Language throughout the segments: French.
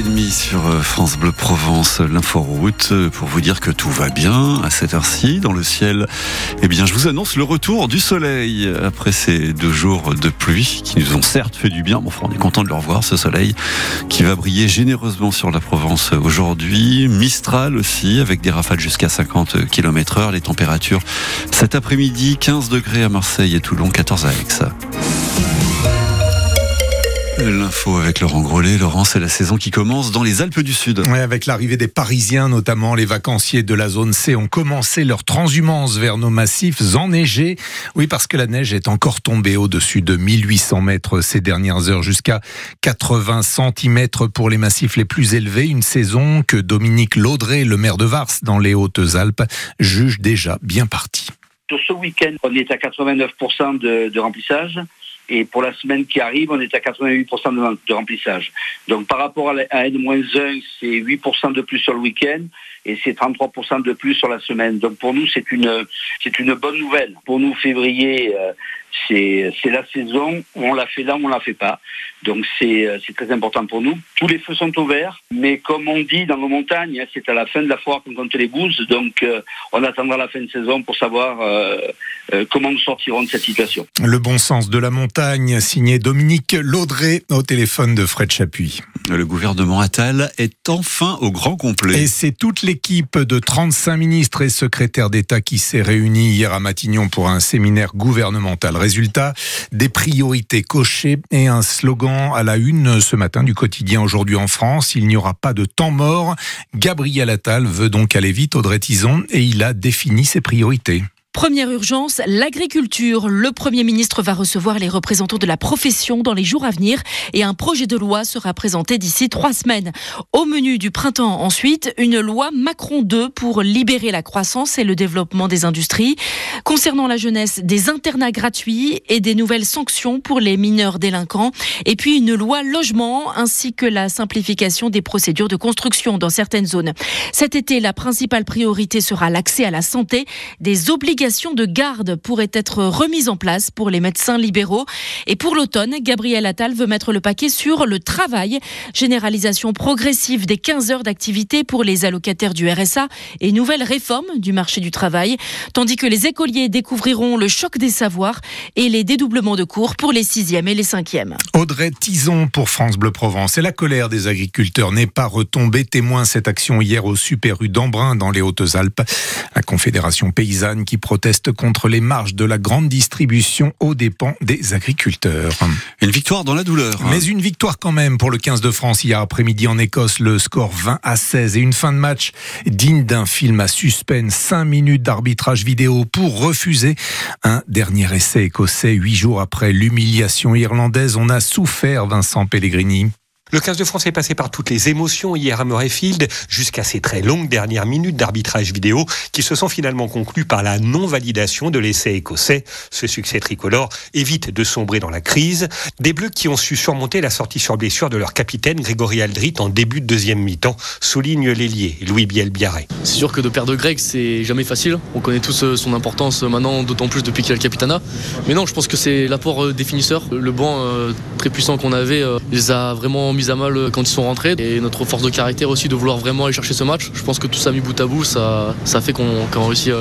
7h30 sur euh, France Bleu Provence, l'inforoute, euh, pour vous dire que tout va bien à cette heure-ci dans le ciel. Eh bien, je vous annonce le retour du soleil après ces deux jours de pluie qui nous ont certes fait du bien. Bon, on est content de le revoir, ce soleil qui va briller généreusement sur la Provence aujourd'hui. Mistral aussi, avec des rafales jusqu'à 50 km heure. Les températures cet après-midi, 15 degrés à Marseille et Toulon, 14 à Aix. L'info avec Laurent Grollet. Laurent, c'est la saison qui commence dans les Alpes du Sud. Oui, avec l'arrivée des Parisiens, notamment les vacanciers de la zone C, ont commencé leur transhumance vers nos massifs enneigés. Oui, parce que la neige est encore tombée au-dessus de 1800 mètres ces dernières heures, jusqu'à 80 cm pour les massifs les plus élevés. Une saison que Dominique Laudré, le maire de Vars, dans les Hautes-Alpes, juge déjà bien partie. Ce week-end, on est à 89% de, de remplissage. Et pour la semaine qui arrive, on est à 88% de, remplissage. Donc par rapport à N-1, c'est 8% de plus sur le week-end et c'est 33% de plus sur la semaine. Donc pour nous, c'est une, c'est une bonne nouvelle. Pour nous, février, euh, c'est, la saison où on la fait là, où on la fait pas. Donc c'est, euh, c'est très important pour nous. Tous les feux sont ouverts, mais comme on dit dans nos montagnes, hein, c'est à la fin de la foire qu'on compte les gousses. Donc euh, on attendra la fin de saison pour savoir euh, comment nous sortirons de cette situation. Le bon sens de la montagne, signé Dominique Laudré au téléphone de Fred Chapuis. Le gouvernement Attal est enfin au grand complet. Et c'est toute l'équipe de 35 ministres et secrétaires d'État qui s'est réunie hier à Matignon pour un séminaire gouvernemental. Résultat, des priorités cochées et un slogan à la une ce matin du quotidien aujourd'hui en France. Il n'y aura pas de temps mort. Gabriel Attal veut donc aller vite, Audrey Tison, et il a défini ses priorités. Première urgence, l'agriculture. Le Premier ministre va recevoir les représentants de la profession dans les jours à venir et un projet de loi sera présenté d'ici trois semaines. Au menu du printemps ensuite, une loi Macron 2 pour libérer la croissance et le développement des industries. Concernant la jeunesse, des internats gratuits et des nouvelles sanctions pour les mineurs délinquants. Et puis une loi logement ainsi que la simplification des procédures de construction dans certaines zones. Cet été, la principale priorité sera l'accès à la santé, des obligations de garde pourrait être remise en place pour les médecins libéraux. Et pour l'automne, Gabriel Attal veut mettre le paquet sur le travail. Généralisation progressive des 15 heures d'activité pour les allocataires du RSA et nouvelle réforme du marché du travail. Tandis que les écoliers découvriront le choc des savoirs et les dédoublements de cours pour les 6e et les 5e. Audrey Tison pour France Bleu Provence. Et la colère des agriculteurs n'est pas retombée. Témoin cette action hier au Super U d'Embrun dans les Hautes-Alpes. La Confédération paysanne qui proteste contre les marges de la grande distribution aux dépens des agriculteurs. Une victoire dans la douleur. Mais une victoire quand même pour le 15 de France hier après-midi en Écosse, le score 20 à 16 et une fin de match digne d'un film à suspense. 5 minutes d'arbitrage vidéo pour refuser un dernier essai écossais. Huit jours après l'humiliation irlandaise, on a souffert Vincent Pellegrini. Le 15 de France est passé par toutes les émotions hier à Murrayfield, jusqu'à ces très longues dernières minutes d'arbitrage vidéo qui se sont finalement conclues par la non-validation de l'essai écossais. Ce succès tricolore évite de sombrer dans la crise. Des Bleus qui ont su surmonter la sortie sur blessure de leur capitaine Grégory Aldrit en début de deuxième mi-temps, souligne l'ailier Louis Biel-Biarré. C'est sûr que de perdre Greg, c'est jamais facile. On connaît tous son importance maintenant, d'autant plus depuis qu'il a le capitana. Mais non, je pense que c'est l'apport des finisseurs. Le banc très puissant qu'on avait les a vraiment mis à mal quand ils sont rentrés et notre force de caractère aussi de vouloir vraiment aller chercher ce match. Je pense que tout ça mis bout à bout, ça, ça fait qu'on qu réussit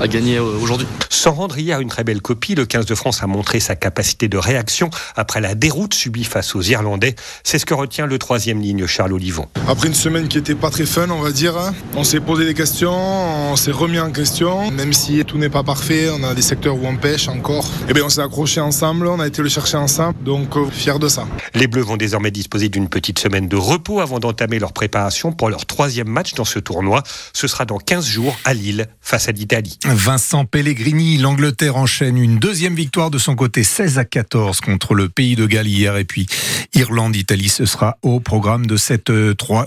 à gagner aujourd'hui. Sans rendre hier une très belle copie, le 15 de France a montré sa capacité de réaction après la déroute subie face aux Irlandais. C'est ce que retient le troisième ligne Charles Olivon. Après une semaine qui était pas très fun, on va dire, on s'est posé des questions, on s'est remis en question, même si tout n'est pas parfait, on a des secteurs où on pêche encore. Et bien on s'est accroché ensemble, on a été le chercher ensemble, donc fier de ça. Les Bleus vont désormais disposer d'une petite semaine de repos avant d'entamer leur préparation pour leur troisième match dans ce tournoi. Ce sera dans 15 jours à Lille face à l'Italie. Vincent Pellegrini, l'Angleterre enchaîne une deuxième victoire de son côté 16 à 14 contre le pays de Galles et puis Irlande-Italie. Ce sera au programme de cette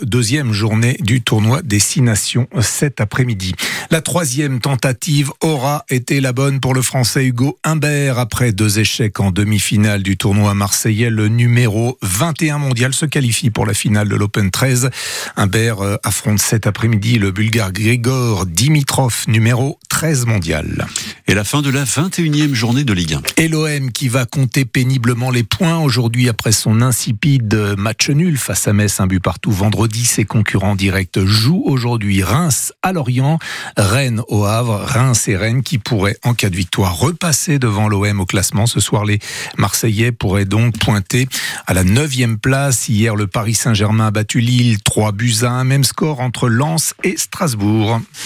deuxième journée du tournoi des Six Nations cet après-midi. La troisième tentative aura été la bonne pour le Français Hugo Humbert après deux échecs en demi-finale du tournoi marseillais, le numéro 21 mondial se qualifie pour la finale de l'Open 13. Humbert euh, affronte cet après-midi le Bulgare Grigor Dimitrov, numéro 13 mondial. Et la fin de la 21e journée de Ligue 1. Et l'OM qui va compter péniblement les points aujourd'hui après son insipide match nul face à Metz, un but partout vendredi. Ses concurrents directs jouent aujourd'hui Reims à Lorient, Rennes au Havre, Reims et Rennes qui pourraient en cas de victoire repasser devant l'OM au classement. Ce soir, les Marseillais pourraient donc pointer à la 9e place. Hier, le Paris Saint-Germain a battu Lille 3 buts à 1, même score entre Lens et Strasbourg.